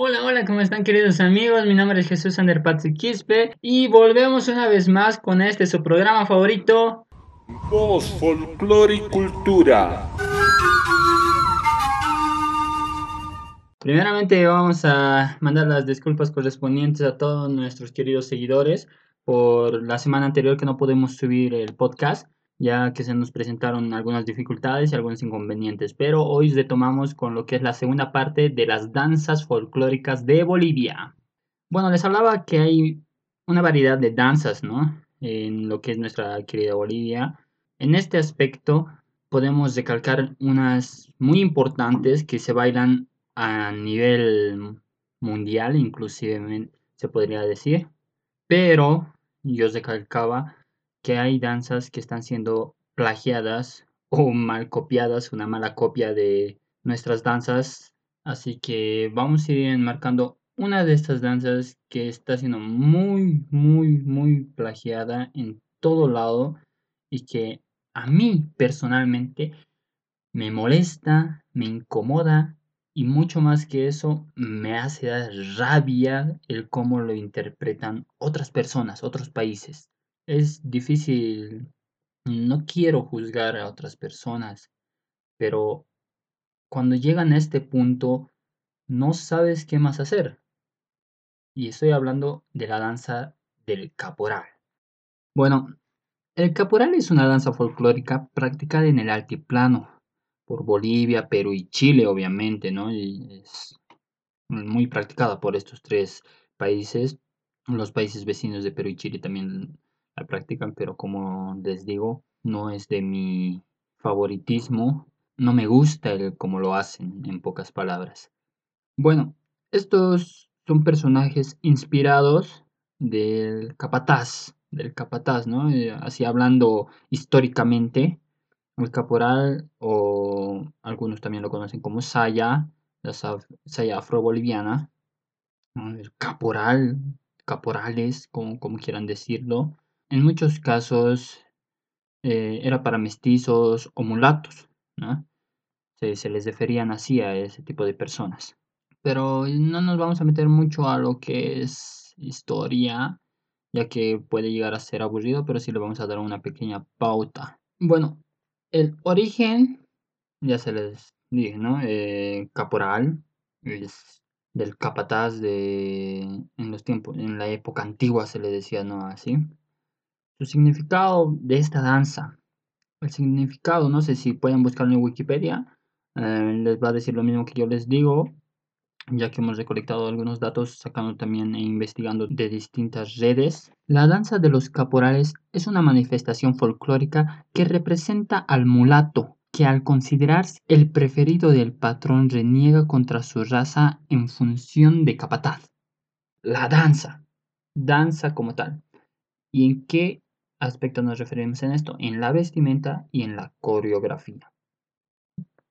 Hola, hola, ¿cómo están queridos amigos? Mi nombre es Jesús Ander Quispe y volvemos una vez más con este su programa favorito. Voz, folclore y cultura. Primeramente vamos a mandar las disculpas correspondientes a todos nuestros queridos seguidores por la semana anterior que no pudimos subir el podcast ya que se nos presentaron algunas dificultades y algunos inconvenientes, pero hoy retomamos con lo que es la segunda parte de las danzas folclóricas de Bolivia. Bueno, les hablaba que hay una variedad de danzas, ¿no? En lo que es nuestra querida Bolivia. En este aspecto podemos recalcar unas muy importantes que se bailan a nivel mundial, inclusive se podría decir, pero yo recalcaba que hay danzas que están siendo plagiadas o mal copiadas, una mala copia de nuestras danzas. Así que vamos a ir enmarcando una de estas danzas que está siendo muy, muy, muy plagiada en todo lado y que a mí personalmente me molesta, me incomoda y mucho más que eso me hace dar rabia el cómo lo interpretan otras personas, otros países es difícil, no quiero juzgar a otras personas, pero cuando llegan a este punto, no sabes qué más hacer. Y estoy hablando de la danza del caporal. Bueno, el caporal es una danza folclórica practicada en el altiplano por Bolivia, Perú y Chile, obviamente, ¿no? Y es muy practicada por estos tres países. Los países vecinos de Perú y Chile también la pero como les digo, no es de mi favoritismo. No me gusta el cómo lo hacen, en pocas palabras. Bueno, estos son personajes inspirados del capataz, del capataz, ¿no? Eh, así hablando históricamente, el caporal o algunos también lo conocen como saya, la saya afro-boliviana, el caporal, caporales, como, como quieran decirlo, en muchos casos eh, era para mestizos o mulatos, ¿no? Se, les referían así a ese tipo de personas. Pero no nos vamos a meter mucho a lo que es historia, ya que puede llegar a ser aburrido, pero sí le vamos a dar una pequeña pauta. Bueno, el origen, ya se les dije, ¿no? Eh, caporal es del capataz de en los tiempos, en la época antigua se le decía, ¿no? Así. Su significado de esta danza. El significado, no sé si pueden buscarlo en Wikipedia. Eh, les va a decir lo mismo que yo les digo, ya que hemos recolectado algunos datos, sacando también e investigando de distintas redes. La danza de los caporales es una manifestación folclórica que representa al mulato, que al considerarse el preferido del patrón reniega contra su raza en función de capataz. La danza. Danza como tal. ¿Y en qué aspecto nos referimos en esto? En la vestimenta y en la coreografía.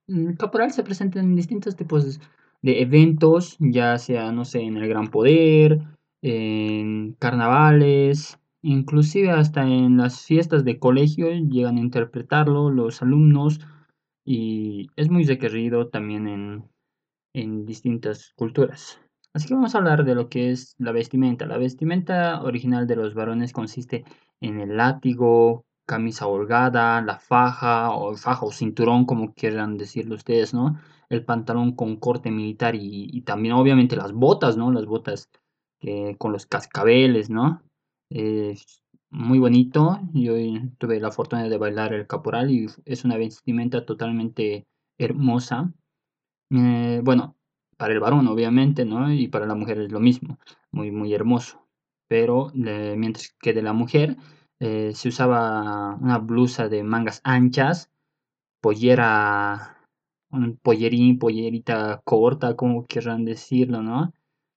El mm, caporal se presenta en distintos tipos de eventos, ya sea, no sé, en el Gran Poder, en carnavales, inclusive hasta en las fiestas de colegio llegan a interpretarlo los alumnos y es muy requerido también en, en distintas culturas. Así que vamos a hablar de lo que es la vestimenta. La vestimenta original de los varones consiste en el látigo, camisa holgada, la faja o faja o cinturón, como quieran decirlo ustedes, ¿no? El pantalón con corte militar y, también obviamente las botas, ¿no? Las botas con los cascabeles, ¿no? muy bonito. Yo tuve la fortuna de bailar el caporal y es una vestimenta totalmente hermosa. Eh, bueno, para el varón, obviamente, ¿no? Y para la mujer es lo mismo, muy, muy hermoso. Pero mientras que de la mujer eh, se usaba una blusa de mangas anchas, pollera, un pollerín, pollerita corta, como querrán decirlo, ¿no?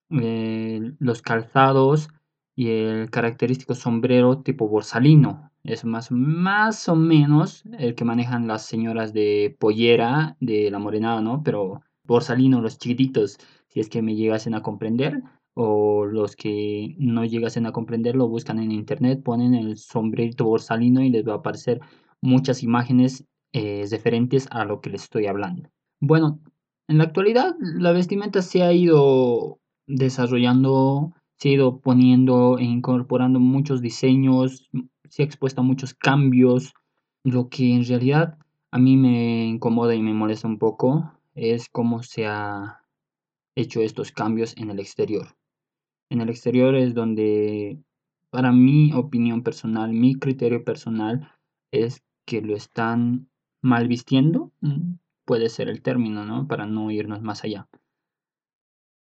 Eh, los calzados y el característico sombrero tipo borsalino. Es más, más o menos el que manejan las señoras de pollera de la morenada, ¿no? Pero borsalino, los chiquititos, si es que me llegasen a comprender, o los que no llegasen a comprender lo buscan en internet, ponen el sombrerito borsalino y les va a aparecer muchas imágenes eh, referentes a lo que les estoy hablando. Bueno, en la actualidad la vestimenta se ha ido desarrollando, se ha ido poniendo e incorporando muchos diseños, se ha expuesto a muchos cambios, lo que en realidad a mí me incomoda y me molesta un poco es cómo se ha hecho estos cambios en el exterior. En el exterior es donde, para mi opinión personal, mi criterio personal es que lo están mal vistiendo, puede ser el término, ¿no? Para no irnos más allá.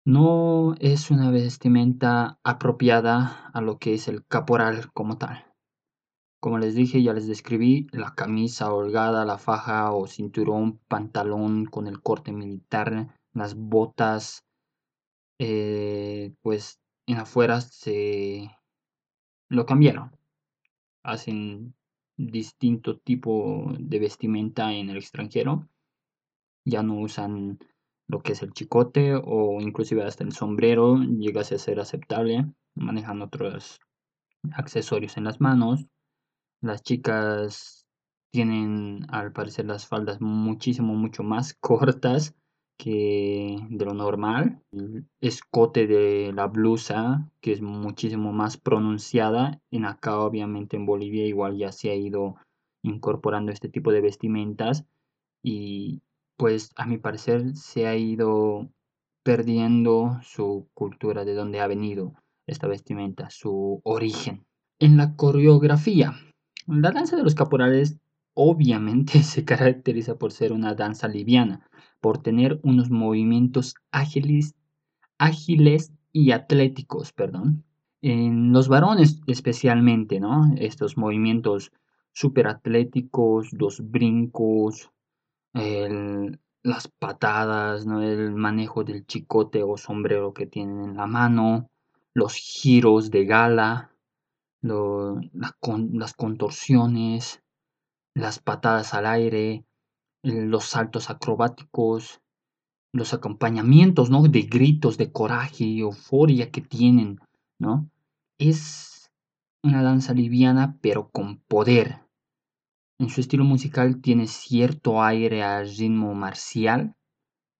No es una vestimenta apropiada a lo que es el caporal como tal. Como les dije, ya les describí la camisa holgada, la faja o cinturón, pantalón con el corte militar, las botas, eh, pues en afuera se lo cambiaron. Hacen distinto tipo de vestimenta en el extranjero. Ya no usan lo que es el chicote o inclusive hasta el sombrero llegase a ser aceptable. Manejan otros accesorios en las manos. Las chicas tienen al parecer las faldas muchísimo, mucho más cortas que de lo normal. El escote de la blusa, que es muchísimo más pronunciada. En acá, obviamente, en Bolivia igual ya se ha ido incorporando este tipo de vestimentas. Y pues a mi parecer se ha ido perdiendo su cultura de dónde ha venido esta vestimenta, su origen. En la coreografía, la danza de los caporales obviamente se caracteriza por ser una danza liviana, por tener unos movimientos ágiles, ágiles y atléticos, perdón. En los varones especialmente, ¿no? Estos movimientos súper atléticos, los brincos, las patadas, ¿no? El manejo del chicote o sombrero que tienen en la mano, los giros de gala, las contorsiones, las patadas al aire, los saltos acrobáticos, los acompañamientos, ¿no? De gritos, de coraje y euforia que tienen, ¿no? Es una danza liviana pero con poder. En su estilo musical tiene cierto aire a ritmo marcial,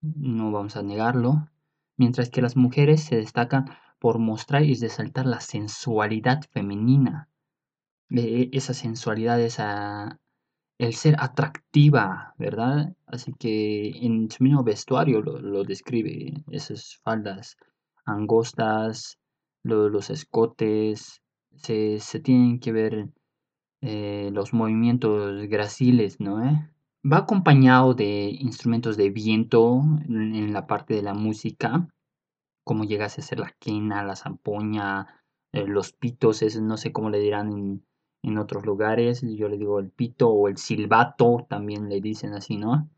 no vamos a negarlo, mientras que las mujeres se destacan por mostrar y resaltar la sensualidad femenina. E, esa sensualidad, esa, el ser atractiva, ¿verdad? Así que en su mismo vestuario lo, describe, esas faldas angostas, los escotes, se, tienen que ver eh, los movimientos graciles, ¿no? Va acompañado de instrumentos de viento en la parte de la música como llegase a ser la quena, la zampoña, eh, los pitos, no sé cómo le dirán en, otros lugares, yo le digo el pito o el silbato, también le dicen así, ¿no?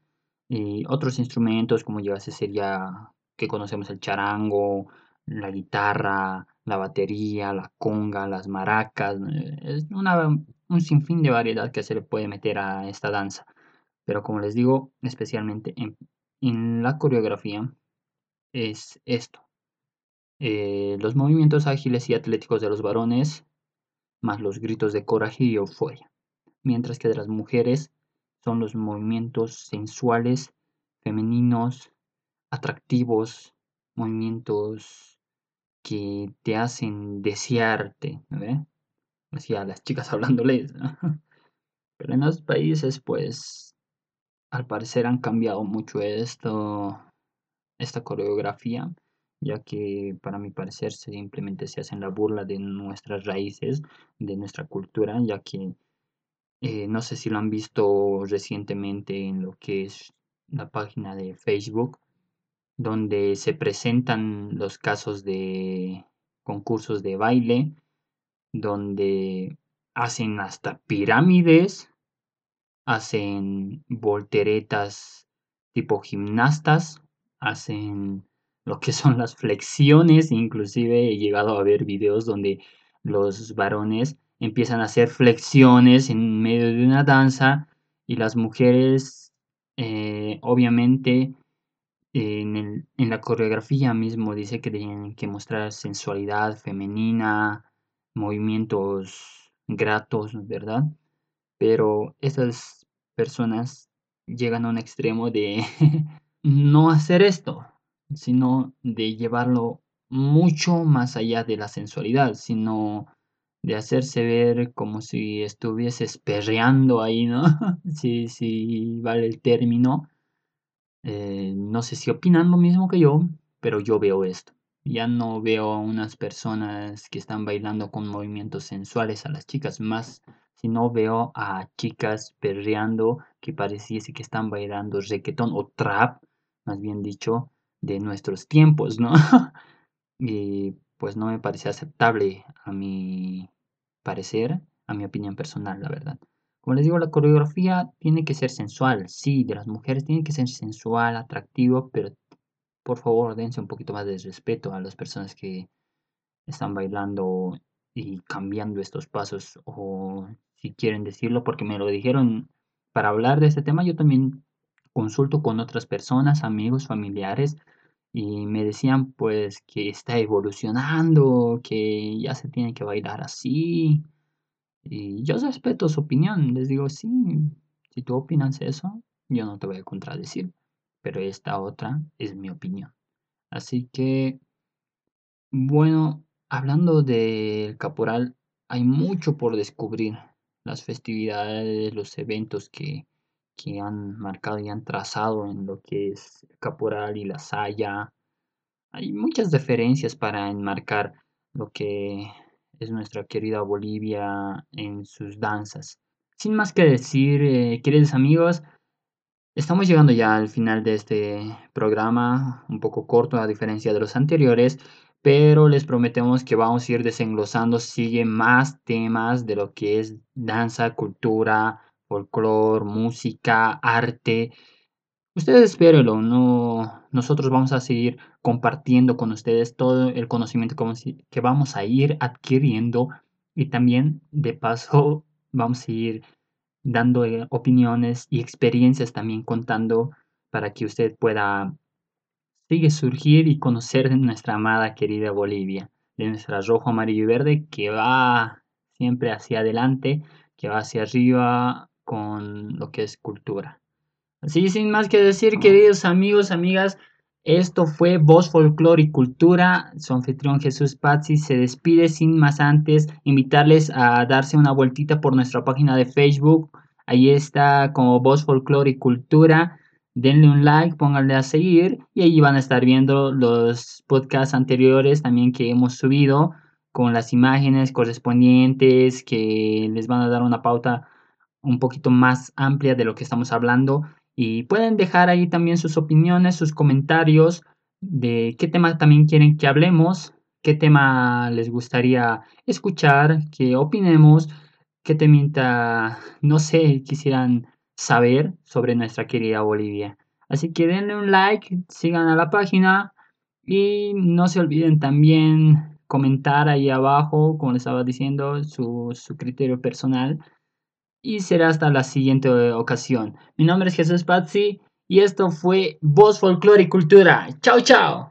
Y otros instrumentos como llegase a ser ya que conocemos el charango, la guitarra, la batería, la conga, las maracas, es una, un sinfín de variedad que se le puede meter a esta danza. Pero como les digo, especialmente en la coreografía, es esto. Eh, los movimientos ágiles y atléticos de los varones, más los gritos de coraje y euforia, mientras que de las mujeres son los movimientos sensuales, femeninos, atractivos, movimientos que te hacen desearte, ¿ve? Así a las chicas hablándoles. Pero en los países, pues, al parecer han cambiado mucho esto, esta coreografía ya que para mi parecer simplemente se hacen la burla de nuestras raíces, de nuestra cultura, ya que eh, no sé si lo han visto recientemente en lo que es la página de Facebook, donde se presentan los casos de concursos de baile, donde hacen hasta pirámides, hacen volteretas tipo gimnastas, hacen lo que son las flexiones, inclusive he llegado a ver videos donde los varones empiezan a hacer flexiones en medio de una danza y las mujeres eh, obviamente en, en, la coreografía mismo dice que tienen que mostrar sensualidad femenina, movimientos gratos, ¿verdad? Pero esas personas llegan a un extremo de no hacer esto, sino de llevarlo mucho más allá de la sensualidad, sino de hacerse ver como si estuvieses perreando ahí, ¿no? si, si vale el término. Eh, no sé si opinan lo mismo que yo, pero yo veo esto. Ya no veo a unas personas que están bailando con movimientos sensuales a las chicas, más si no veo a chicas perreando que pareciese que están bailando reggaetón o trap, más bien dicho, de nuestros tiempos, ¿no? y pues no me parece aceptable a mi parecer, a mi opinión personal, la verdad. Como les digo, la coreografía tiene que ser sensual, sí, de las mujeres tiene que ser sensual, atractivo, pero por favor dense un poquito más de respeto a las personas que están bailando y cambiando estos pasos o si quieren decirlo porque me lo dijeron para hablar de este tema yo también consulto con otras personas, amigos, familiares y me decían pues que está evolucionando, que ya se tiene que bailar así. Y yo respeto su opinión, les digo, sí, si tú opinas eso, yo no te voy a contradecir, pero esta otra es mi opinión. Así que, bueno, hablando del caporal, hay mucho por descubrir. Las festividades, los eventos que que han marcado y han trazado en lo que es Caporal y la Saya. Hay muchas diferencias para enmarcar lo que es nuestra querida Bolivia en sus danzas. Sin más que decir, eh, queridos amigos, estamos llegando ya al final de este programa, un poco corto a diferencia de los anteriores, pero les prometemos que vamos a ir desenglosando, sigue más temas de lo que es danza, cultura, folclore, música, arte. Ustedes espérenlo, no, nosotros vamos a seguir compartiendo con ustedes todo el conocimiento que vamos a ir adquiriendo y también de paso vamos a ir dando eh, opiniones y experiencias también contando para que usted pueda sigue surgir y conocer de nuestra amada querida Bolivia, de nuestra rojo, amarillo y verde que va siempre hacia adelante, que va hacia arriba, con lo que es cultura. Así, sin más que decir, queridos amigos, amigas, esto fue Voz Folclore y Cultura. Su anfitrión Jesús Pazzi se despide sin más antes invitarles a darse una vueltita por nuestra página de Facebook. Ahí está como Voz Folclore y Cultura. Denle un like, pónganle a seguir y ahí van a estar viendo los podcasts anteriores también que hemos subido con las imágenes correspondientes que les van a dar una pauta un poquito más amplia de lo que estamos hablando y pueden dejar ahí también sus opiniones, sus comentarios de qué tema también quieren que hablemos, qué tema les gustaría escuchar, qué opinemos, qué temita, no sé, quisieran saber sobre nuestra querida Bolivia. Así que denle un like, sigan a la página y no se olviden también comentar ahí abajo, como les estaba diciendo, su, su criterio personal y será hasta la siguiente eh, ocasión. Mi nombre es Jesús Pazzi y esto fue Voz Folclore y Cultura. Chao, chao.